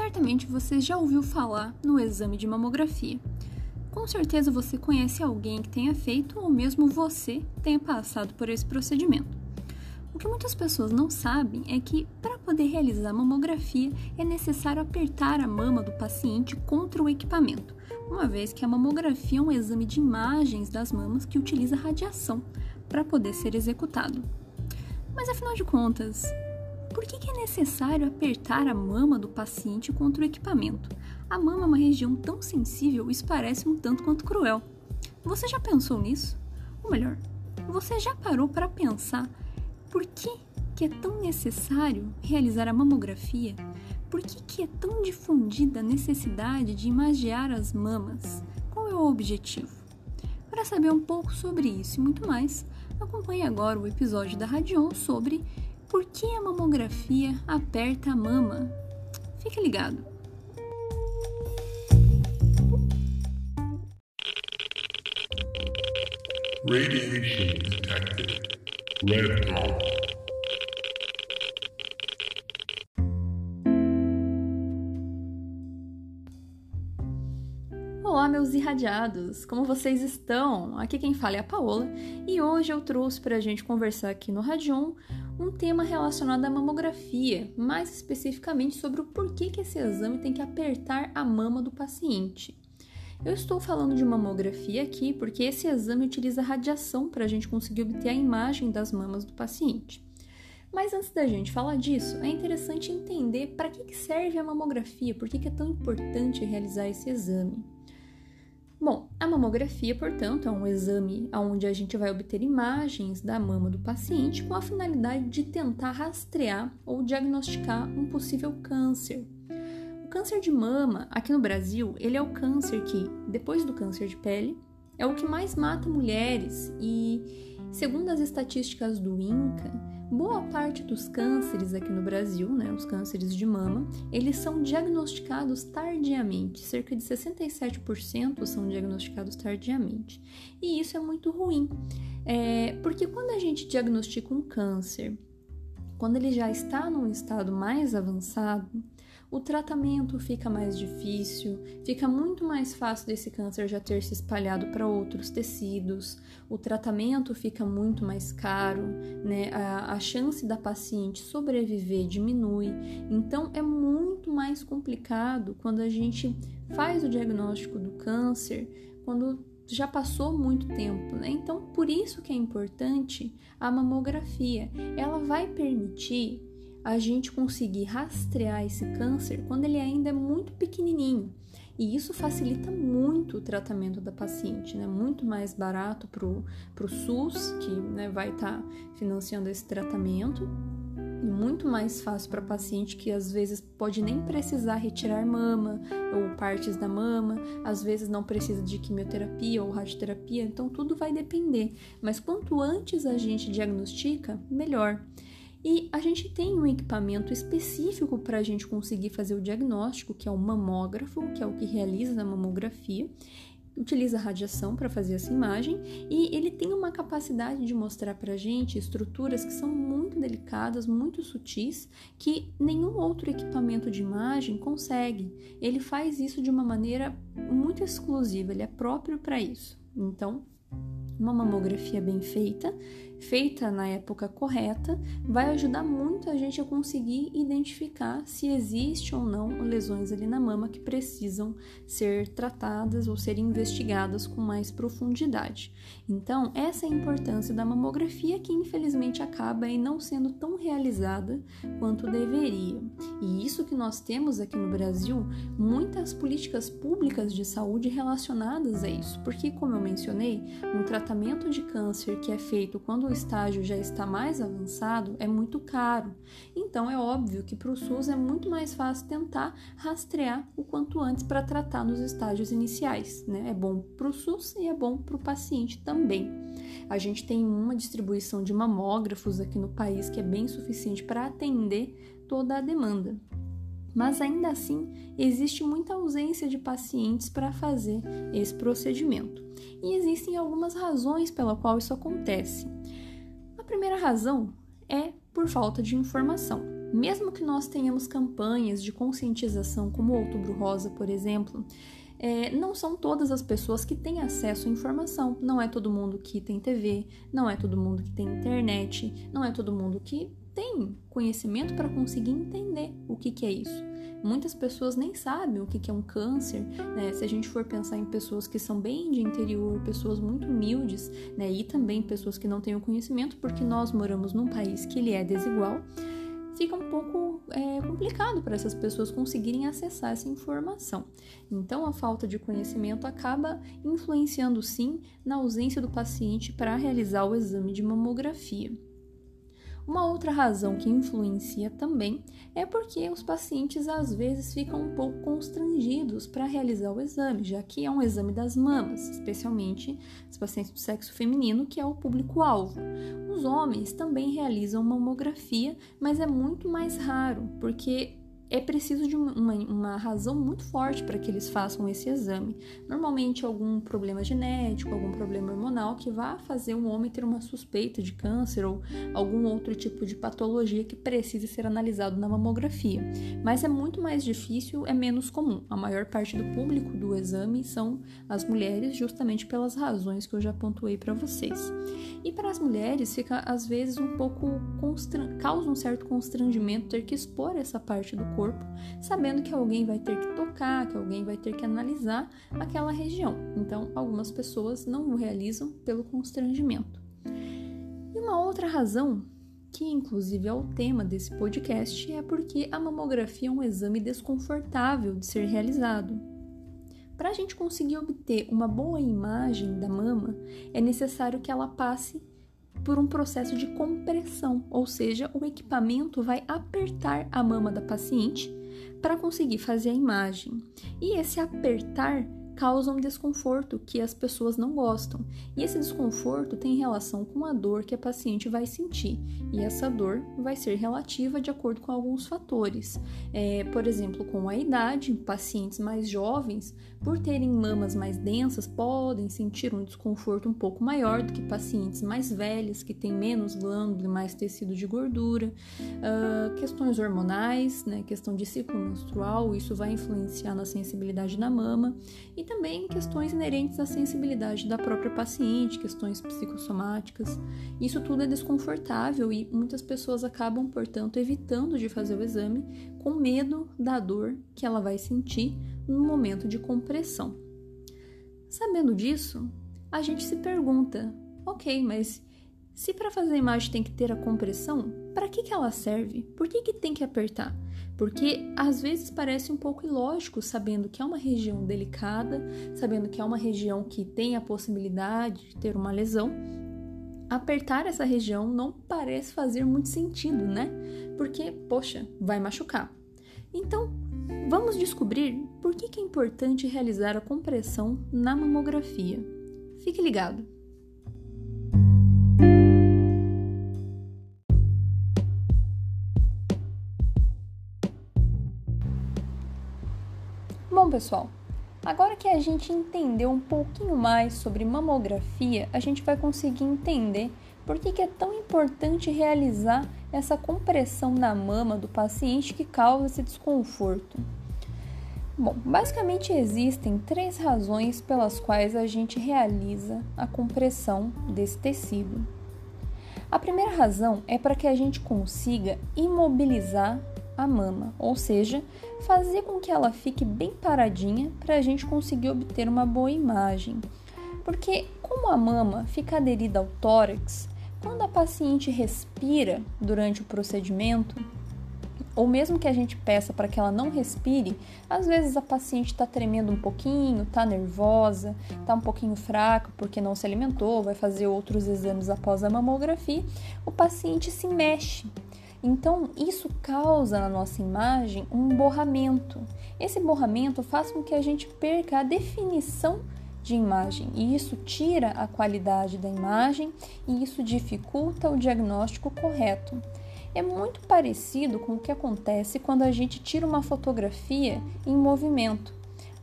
Certamente você já ouviu falar no exame de mamografia. Com certeza você conhece alguém que tenha feito ou mesmo você tenha passado por esse procedimento. O que muitas pessoas não sabem é que para poder realizar a mamografia é necessário apertar a mama do paciente contra o equipamento, uma vez que a mamografia é um exame de imagens das mamas que utiliza radiação para poder ser executado. Mas afinal de contas, por que, é necessário apertar a mama do paciente contra o equipamento? A mama é uma região tão sensível, isso parece um tanto quanto cruel. Você já pensou nisso? Ou melhor, você já parou para pensar por que, que é tão necessário realizar a mamografia? Por que, que é tão difundida a necessidade de imagiar as mamas? Qual é o objetivo? Para saber um pouco sobre isso e muito mais, acompanhe agora o episódio da Radion sobre por que a mamografia aperta a mama? Fique ligado! Radiation detected. Red dot. Olá, meus irradiados! Como vocês estão? Aqui quem fala é a Paola e hoje eu trouxe para a gente conversar aqui no Radion um tema relacionado à mamografia, mais especificamente sobre o porquê que esse exame tem que apertar a mama do paciente. Eu estou falando de mamografia aqui porque esse exame utiliza radiação para a gente conseguir obter a imagem das mamas do paciente. Mas antes da gente falar disso, é interessante entender para que serve a mamografia, por que é tão importante realizar esse exame. Bom, a mamografia, portanto, é um exame onde a gente vai obter imagens da mama do paciente com a finalidade de tentar rastrear ou diagnosticar um possível câncer. O câncer de mama, aqui no Brasil, ele é o câncer que, depois do câncer de pele, é o que mais mata mulheres e, segundo as estatísticas do INCA, Boa parte dos cânceres aqui no Brasil, né, os cânceres de mama, eles são diagnosticados tardiamente. Cerca de 67% são diagnosticados tardiamente. E isso é muito ruim, é, porque quando a gente diagnostica um câncer, quando ele já está num estado mais avançado, o tratamento fica mais difícil, fica muito mais fácil desse câncer já ter se espalhado para outros tecidos, o tratamento fica muito mais caro, né? A, a chance da paciente sobreviver diminui. Então é muito mais complicado quando a gente faz o diagnóstico do câncer, quando já passou muito tempo, né? Então, por isso que é importante a mamografia. Ela vai permitir a gente conseguir rastrear esse câncer quando ele ainda é muito pequenininho. E isso facilita muito o tratamento da paciente, né? Muito mais barato para o SUS, que né, vai estar tá financiando esse tratamento, muito mais fácil para paciente que às vezes pode nem precisar retirar mama ou partes da mama, às vezes não precisa de quimioterapia ou radioterapia, então tudo vai depender. Mas quanto antes a gente diagnostica, melhor. E a gente tem um equipamento específico para a gente conseguir fazer o diagnóstico, que é o mamógrafo, que é o que realiza a mamografia, utiliza radiação para fazer essa imagem e ele tem uma capacidade de mostrar para a gente estruturas que são muito delicadas, muito sutis, que nenhum outro equipamento de imagem consegue. Ele faz isso de uma maneira muito exclusiva, ele é próprio para isso. Então, uma mamografia bem feita feita na época correta, vai ajudar muito a gente a conseguir identificar se existe ou não lesões ali na mama que precisam ser tratadas ou ser investigadas com mais profundidade. Então, essa é a importância da mamografia que infelizmente acaba aí não sendo tão realizada quanto deveria. E isso que nós temos aqui no Brasil, muitas políticas públicas de saúde relacionadas a isso, porque como eu mencionei, um tratamento de câncer que é feito quando o estágio já está mais avançado, é muito caro. Então é óbvio que para o SUS é muito mais fácil tentar rastrear o quanto antes para tratar nos estágios iniciais. Né? É bom para o SUS e é bom para o paciente também. A gente tem uma distribuição de mamógrafos aqui no país que é bem suficiente para atender toda a demanda. Mas ainda assim, existe muita ausência de pacientes para fazer esse procedimento. E existem algumas razões pela qual isso acontece primeira razão é por falta de informação. mesmo que nós tenhamos campanhas de conscientização, como o Outubro Rosa, por exemplo, é, não são todas as pessoas que têm acesso à informação. Não é todo mundo que tem TV, não é todo mundo que tem internet, não é todo mundo que conhecimento para conseguir entender o que, que é isso. Muitas pessoas nem sabem o que, que é um câncer, né? Se a gente for pensar em pessoas que são bem de interior, pessoas muito humildes, né? E também pessoas que não têm o conhecimento, porque nós moramos num país que ele é desigual fica um pouco é, complicado para essas pessoas conseguirem acessar essa informação. Então, a falta de conhecimento acaba influenciando sim na ausência do paciente para realizar o exame de mamografia. Uma outra razão que influencia também é porque os pacientes às vezes ficam um pouco constrangidos para realizar o exame, já que é um exame das mamas, especialmente os pacientes do sexo feminino, que é o público-alvo. Os homens também realizam mamografia, mas é muito mais raro, porque é preciso de uma, uma, razão muito forte para que eles façam esse exame. Normalmente, algum problema genético, algum problema hormonal que vá fazer um homem ter uma suspeita de câncer ou algum outro tipo de patologia que precise ser analisado na mamografia. Mas é muito mais difícil, é menos comum. A maior parte do público do exame são as mulheres, justamente pelas razões que eu já pontuei para vocês. E para as mulheres, fica às vezes um pouco causa um certo constrangimento ter que expor essa parte do corpo corpo, sabendo que alguém vai ter que tocar, que alguém vai ter que analisar aquela região. Então, algumas pessoas não o realizam pelo constrangimento. E uma outra razão, que inclusive é o tema desse podcast, é porque a mamografia é um exame desconfortável de ser realizado. Para a gente conseguir obter uma boa imagem da mama, é necessário que ela passe por um processo de compressão, ou seja, o equipamento vai apertar a mama da paciente para conseguir fazer a imagem. E esse apertar causa um desconforto que as pessoas não gostam. E esse desconforto tem relação com a dor que a paciente vai sentir. E essa dor vai ser relativa de acordo com alguns fatores. É, por exemplo, com a idade, pacientes mais jovens, por terem mamas mais densas, podem sentir um desconforto um pouco maior do que pacientes mais velhas, que têm menos glândula e mais tecido de gordura. Uh, questões hormonais, né, questão de ciclo menstrual, isso vai influenciar na sensibilidade da mama. E também questões inerentes à sensibilidade da própria paciente, questões psicossomáticas. Isso tudo é desconfortável e muitas pessoas acabam, portanto, evitando de fazer o exame com medo da dor que ela vai sentir no momento de compressão. Sabendo disso, a gente se pergunta: ok, mas se para fazer a imagem tem que ter a compressão, para que, que ela serve? Por que, que tem que apertar? Porque às vezes parece um pouco ilógico, sabendo que é uma região delicada, sabendo que é uma região que tem a possibilidade de ter uma lesão, apertar essa região não parece fazer muito sentido, né? Porque, poxa, vai machucar. Então, vamos descobrir por que é importante realizar a compressão na mamografia. Fique ligado! Bom, pessoal, agora que a gente entendeu um pouquinho mais sobre mamografia, a gente vai conseguir entender por que, é tão importante realizar essa compressão na mama do paciente que causa esse desconforto. Bom, basicamente existem três razões pelas quais a gente realiza a compressão desse tecido. A primeira razão é para que a gente consiga imobilizar a mama, ou seja, fazer com que ela fique bem paradinha para a gente conseguir obter uma boa imagem. Porque, como a mama fica aderida ao tórax, quando a paciente respira durante o procedimento, ou mesmo que a gente peça para que ela não respire, às vezes a paciente está tremendo um pouquinho, está nervosa, está um pouquinho fraca porque não se alimentou, vai fazer outros exames após a mamografia, o paciente se mexe. Então, isso causa na nossa imagem um borramento. Esse borramento faz com que a gente perca a definição de imagem e isso tira a qualidade da imagem e isso dificulta o diagnóstico correto. É muito parecido com o que acontece quando a gente tira uma fotografia em movimento.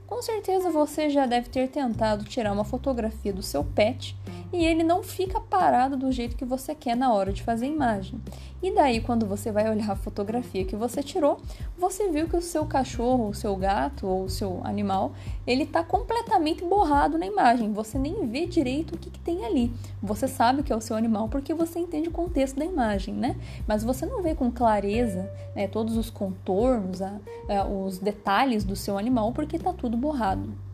Com certeza você já deve ter tentado tirar uma fotografia do seu pet e ele não fica parado do jeito que você quer na hora de fazer a imagem. E daí, quando você vai olhar a fotografia que você tirou, você viu que o seu cachorro, o seu gato ou o seu animal, ele está completamente borrado na imagem. Você nem vê direito o que, que, tem ali. Você sabe que é o seu animal porque você entende o contexto da imagem, né? Mas você não vê com clareza né, todos os contornos, a, a, os detalhes do seu animal porque está tudo borrado.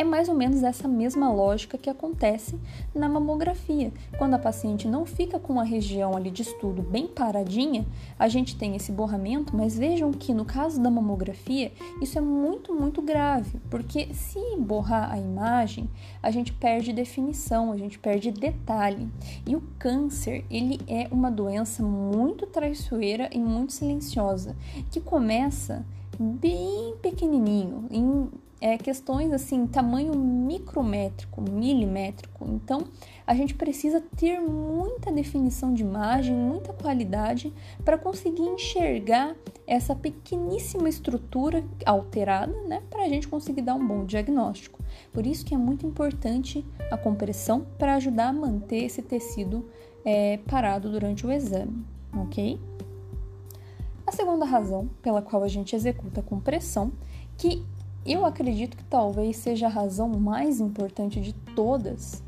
É mais ou menos essa mesma lógica que acontece na mamografia. Quando a paciente não fica com a região ali de estudo bem paradinha, a gente tem esse borramento, mas vejam que no caso da mamografia, isso é muito, muito grave, porque se borrar a imagem, a gente perde definição, a gente perde detalhe. E o câncer, ele é uma doença muito traiçoeira e muito silenciosa, que começa bem pequenininho, em é, questões assim, tamanho micrométrico, milimétrico. Então, a gente precisa ter muita definição de imagem, muita qualidade para conseguir enxergar essa pequeníssima estrutura alterada, né, para a gente conseguir dar um bom diagnóstico. Por isso que é muito importante a compressão para ajudar a manter esse tecido é, parado durante o exame, ok? A segunda razão pela qual a gente executa a compressão, que eu acredito que talvez seja a razão mais importante de todas,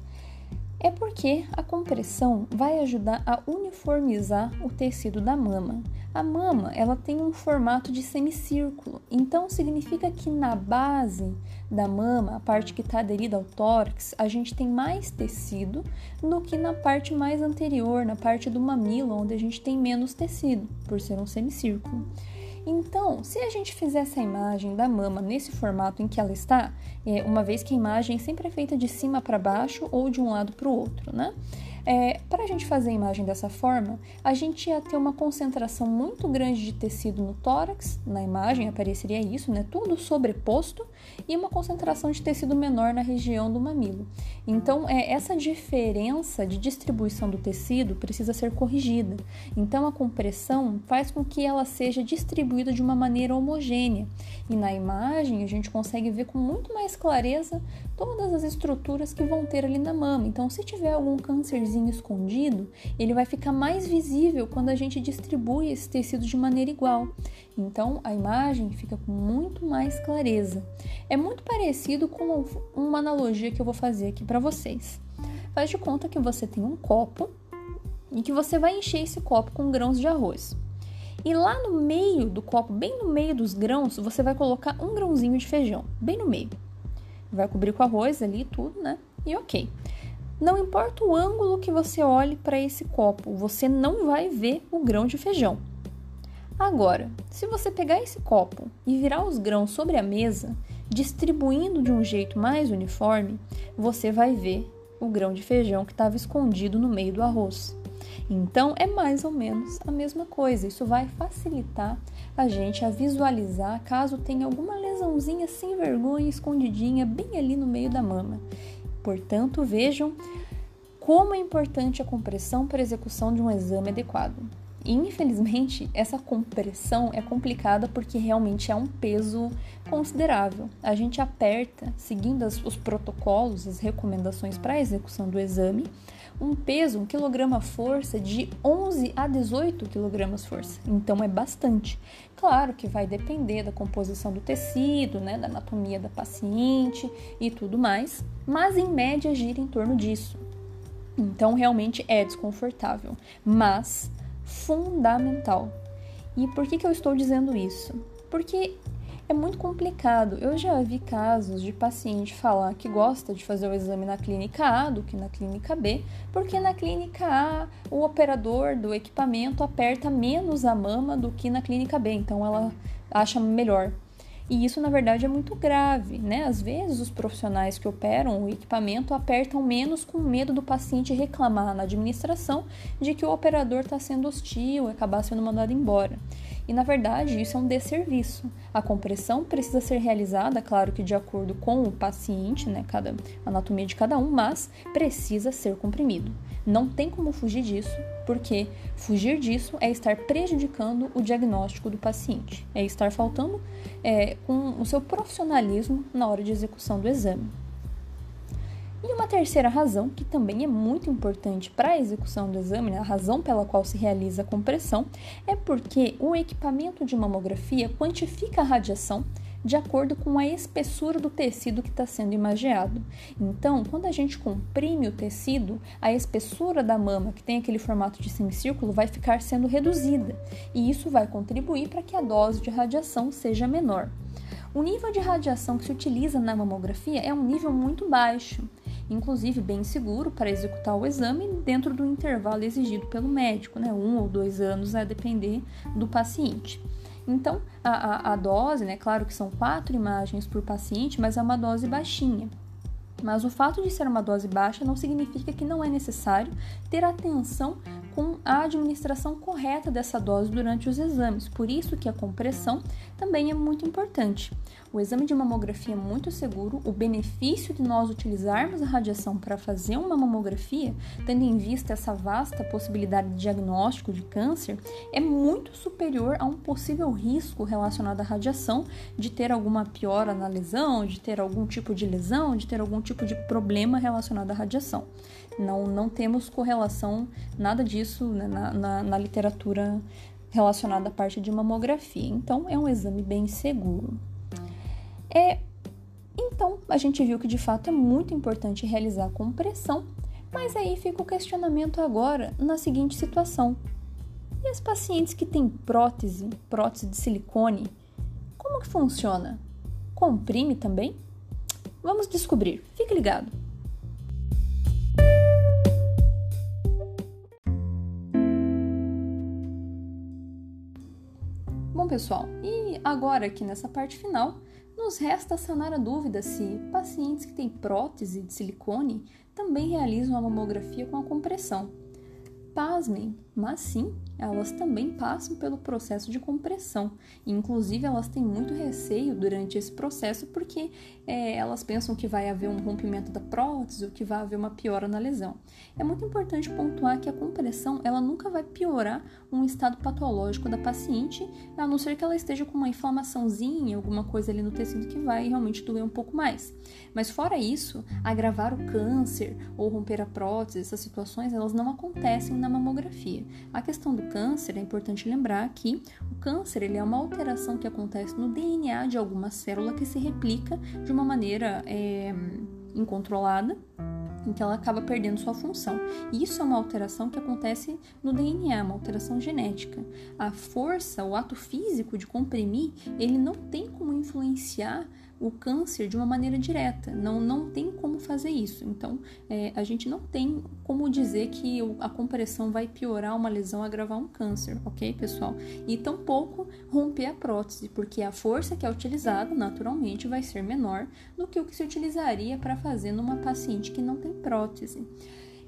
é porque a compressão vai ajudar a uniformizar o tecido da mama. A mama, ela tem um formato de semicírculo, então significa que na base da mama, a parte que está aderida ao tórax, a gente tem mais tecido do que na parte mais anterior, na parte do mamilo, onde a gente tem menos tecido, por ser um semicírculo. Então, se a gente fizer essa imagem da mama nesse formato em que ela está, é, uma vez que a imagem sempre é feita de cima para baixo ou de um lado para o outro, né? É, para a gente fazer a imagem dessa forma, a gente ia ter uma concentração muito grande de tecido no tórax, na imagem apareceria isso, né? Tudo sobreposto, e uma concentração de tecido menor na região do mamilo. Então, é, essa diferença de distribuição do tecido precisa ser corrigida. Então, a compressão faz com que ela seja distribuída de uma maneira homogênea. E na imagem, a gente consegue ver com muito mais clareza todas as estruturas que vão ter ali na mama. Então, se tiver algum câncer escondido, ele vai ficar mais visível quando a gente distribui esse tecido de maneira igual. Então a imagem fica com muito mais clareza. É muito parecido com uma analogia que eu vou fazer aqui para vocês. Faz de conta que você tem um copo e que você vai encher esse copo com grãos de arroz. E lá no meio do copo, bem no meio dos grãos, você vai colocar um grãozinho de feijão, bem no meio. Vai cobrir com arroz ali tudo, né? E ok. Não importa o ângulo que você olhe para esse copo, você não vai ver o grão de feijão. Agora, se você pegar esse copo e virar os grãos sobre a mesa, distribuindo de um jeito mais uniforme, você vai ver o grão de feijão que estava escondido no meio do arroz. Então é mais ou menos a mesma coisa. Isso vai facilitar a gente a visualizar caso tenha alguma lesãozinha sem vergonha escondidinha bem ali no meio da mama. Portanto, vejam como é importante a compressão para a execução de um exame adequado. E, infelizmente, essa compressão é complicada porque realmente é um peso considerável. A gente aperta, seguindo as, os protocolos, as recomendações para a execução do exame, um peso, um quilograma força de 11 a 18 quilogramas força. Então é bastante. Claro que vai depender da composição do tecido, né, da anatomia da paciente e tudo mais, mas em média gira em torno disso. Então realmente é desconfortável, mas fundamental. E por que, que eu estou dizendo isso? Porque é muito complicado. Eu já vi casos de paciente falar que gosta de fazer o exame na clínica A do que na clínica B, porque na clínica A o operador do equipamento aperta menos a mama do que na clínica B, então ela acha melhor. E isso, na verdade, é muito grave, né? Às vezes, os profissionais que operam o equipamento apertam menos com medo do paciente reclamar na administração de que o operador está sendo hostil e acabar sendo mandado embora. E na verdade, isso é um desserviço. A compressão precisa ser realizada, claro que de acordo com o paciente, né, cada anatomia de cada um, mas precisa ser comprimido. Não tem como fugir disso, porque fugir disso é estar prejudicando o diagnóstico do paciente, é estar faltando é, com o seu profissionalismo na hora de execução do exame. E uma terceira razão, que também é muito importante para a execução do exame, né, a razão pela qual se realiza a compressão, é porque o equipamento de mamografia quantifica a radiação de acordo com a espessura do tecido que está sendo imageado. Então, quando a gente comprime o tecido, a espessura da mama, que tem aquele formato de semicírculo, vai ficar sendo reduzida, e isso vai contribuir para que a dose de radiação seja menor. O nível de radiação que se utiliza na mamografia é um nível muito baixo, inclusive bem seguro para executar o exame dentro do intervalo exigido pelo médico, né? um ou dois anos a depender do paciente. Então, a, a, a dose, né? Claro que são quatro imagens por paciente, mas é uma dose baixinha. Mas o fato de ser uma dose baixa não significa que não é necessário ter atenção com a administração correta dessa dose durante os exames. Por isso que a compressão também é muito importante. O exame de mamografia é muito seguro. O benefício de nós utilizarmos a radiação para fazer uma mamografia, tendo em vista essa vasta possibilidade de diagnóstico de câncer, é muito superior a um possível risco relacionado à radiação de ter alguma piora na lesão, de ter algum tipo de lesão, de ter algum tipo de problema relacionado à radiação. Não, não temos correlação, nada disso né, na, na, na literatura relacionada à parte de mamografia. Então, é um exame bem seguro. É, então, a gente viu que de fato é muito importante realizar compressão, mas aí fica o questionamento agora na seguinte situação: e as pacientes que têm prótese, prótese de silicone, como que funciona? Comprime também? Vamos descobrir. Fique ligado. Bom, pessoal, e agora aqui nessa parte final, nos resta sanar a dúvida se pacientes que têm prótese de silicone também realizam a mamografia com a compressão. Pasmem, mas sim, elas também passam pelo processo de compressão. Inclusive, elas têm muito receio durante esse processo porque é, elas pensam que vai haver um rompimento da prótese ou que vai haver uma piora na lesão. É muito importante pontuar que a compressão ela nunca vai piorar um estado patológico da paciente, a não ser que ela esteja com uma inflamaçãozinha, alguma coisa ali no tecido que vai realmente doer um pouco mais. Mas fora isso, agravar o câncer ou romper a prótese, essas situações, elas não acontecem na mamografia. A questão do câncer, é importante lembrar que o câncer ele é uma alteração que acontece no DNA de alguma célula que se replica de uma maneira é, incontrolada em que ela acaba perdendo sua função. E isso é uma alteração que acontece no DNA, uma alteração genética. A força, o ato físico de comprimir, ele não tem como influenciar o câncer de uma maneira direta. Não, não tem como fazer isso. Então, é, a gente não tem como dizer que a compressão vai piorar uma lesão, agravar um câncer, ok, pessoal? E tampouco romper a prótese, porque a força que é utilizada naturalmente vai ser menor do que o que se utilizaria para fazer numa paciente que não tem prótese.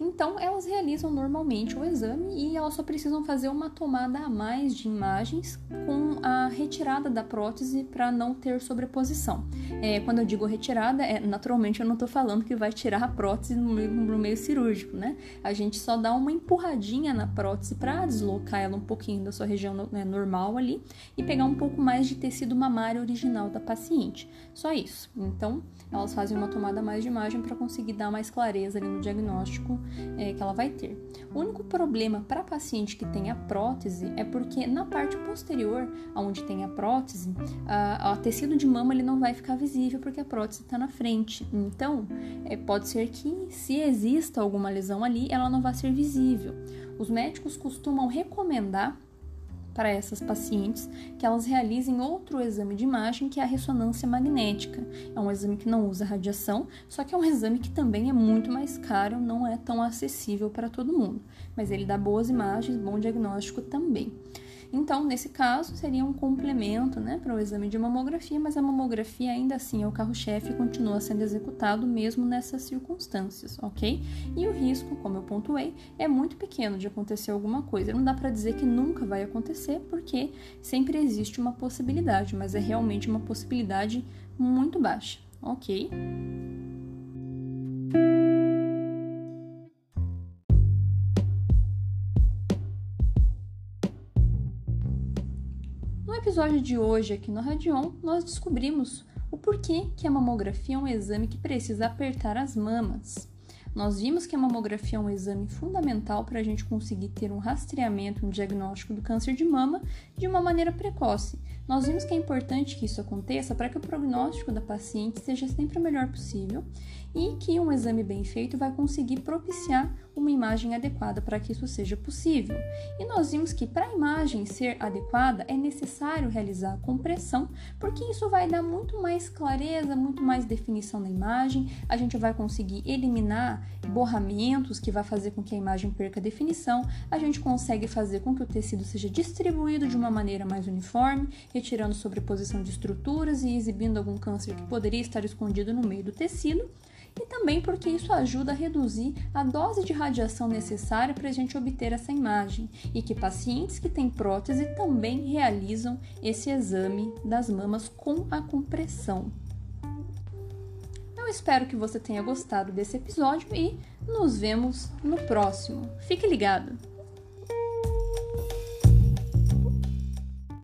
Então, elas realizam normalmente o exame e elas só precisam fazer uma tomada a mais de imagens com a retirada da prótese para não ter sobreposição. É, quando eu digo retirada, é, naturalmente eu não estou falando que vai tirar a prótese no meio, no meio cirúrgico, né? A gente só dá uma empurradinha na prótese para deslocar ela um pouquinho da sua região né, normal ali e pegar um pouco mais de tecido mamário original da paciente. Só isso. Então, elas fazem uma tomada a mais de imagem para conseguir dar mais clareza ali no diagnóstico é, que ela vai ter. O único problema para paciente que tem a prótese é porque na parte posterior, onde tem a prótese, a, a tecido de mama ele não vai ficar visível porque a prótese está na frente. Então, é, pode ser que se exista alguma lesão ali, ela não vai ser visível. Os médicos costumam recomendar para essas pacientes que elas realizem outro exame de imagem, que é a ressonância magnética. É um exame que não usa radiação, só que é um exame que também é muito mais caro, não é tão acessível para todo mundo, mas ele dá boas imagens, bom diagnóstico também. Então, nesse caso, seria um complemento né, para o exame de mamografia, mas a mamografia ainda assim é o carro-chefe e continua sendo executado mesmo nessas circunstâncias, ok? E o risco, como eu pontuei, é muito pequeno de acontecer alguma coisa. Não dá para dizer que nunca vai acontecer, porque sempre existe uma possibilidade, mas é realmente uma possibilidade muito baixa, ok? Episódio de hoje aqui no Radion, nós descobrimos o porquê que a mamografia é um exame que precisa apertar as mamas. Nós vimos que a mamografia é um exame fundamental para a gente conseguir ter um rastreamento, um diagnóstico do câncer de mama de uma maneira precoce. Nós vimos que é importante que isso aconteça para que o prognóstico da paciente seja sempre o melhor possível e que um exame bem feito vai conseguir propiciar uma imagem adequada para que isso seja possível. E nós vimos que para a imagem ser adequada é necessário realizar a compressão, porque isso vai dar muito mais clareza, muito mais definição da imagem. A gente vai conseguir eliminar borramentos que vai fazer com que a imagem perca definição. A gente consegue fazer com que o tecido seja distribuído de uma maneira mais uniforme, retirando sobreposição de estruturas e exibindo algum câncer que poderia estar escondido no meio do tecido e também porque isso ajuda a reduzir a dose de radiação necessária para a gente obter essa imagem e que pacientes que têm prótese também realizam esse exame das mamas com a compressão. Eu espero que você tenha gostado desse episódio e nos vemos no próximo. Fique ligado!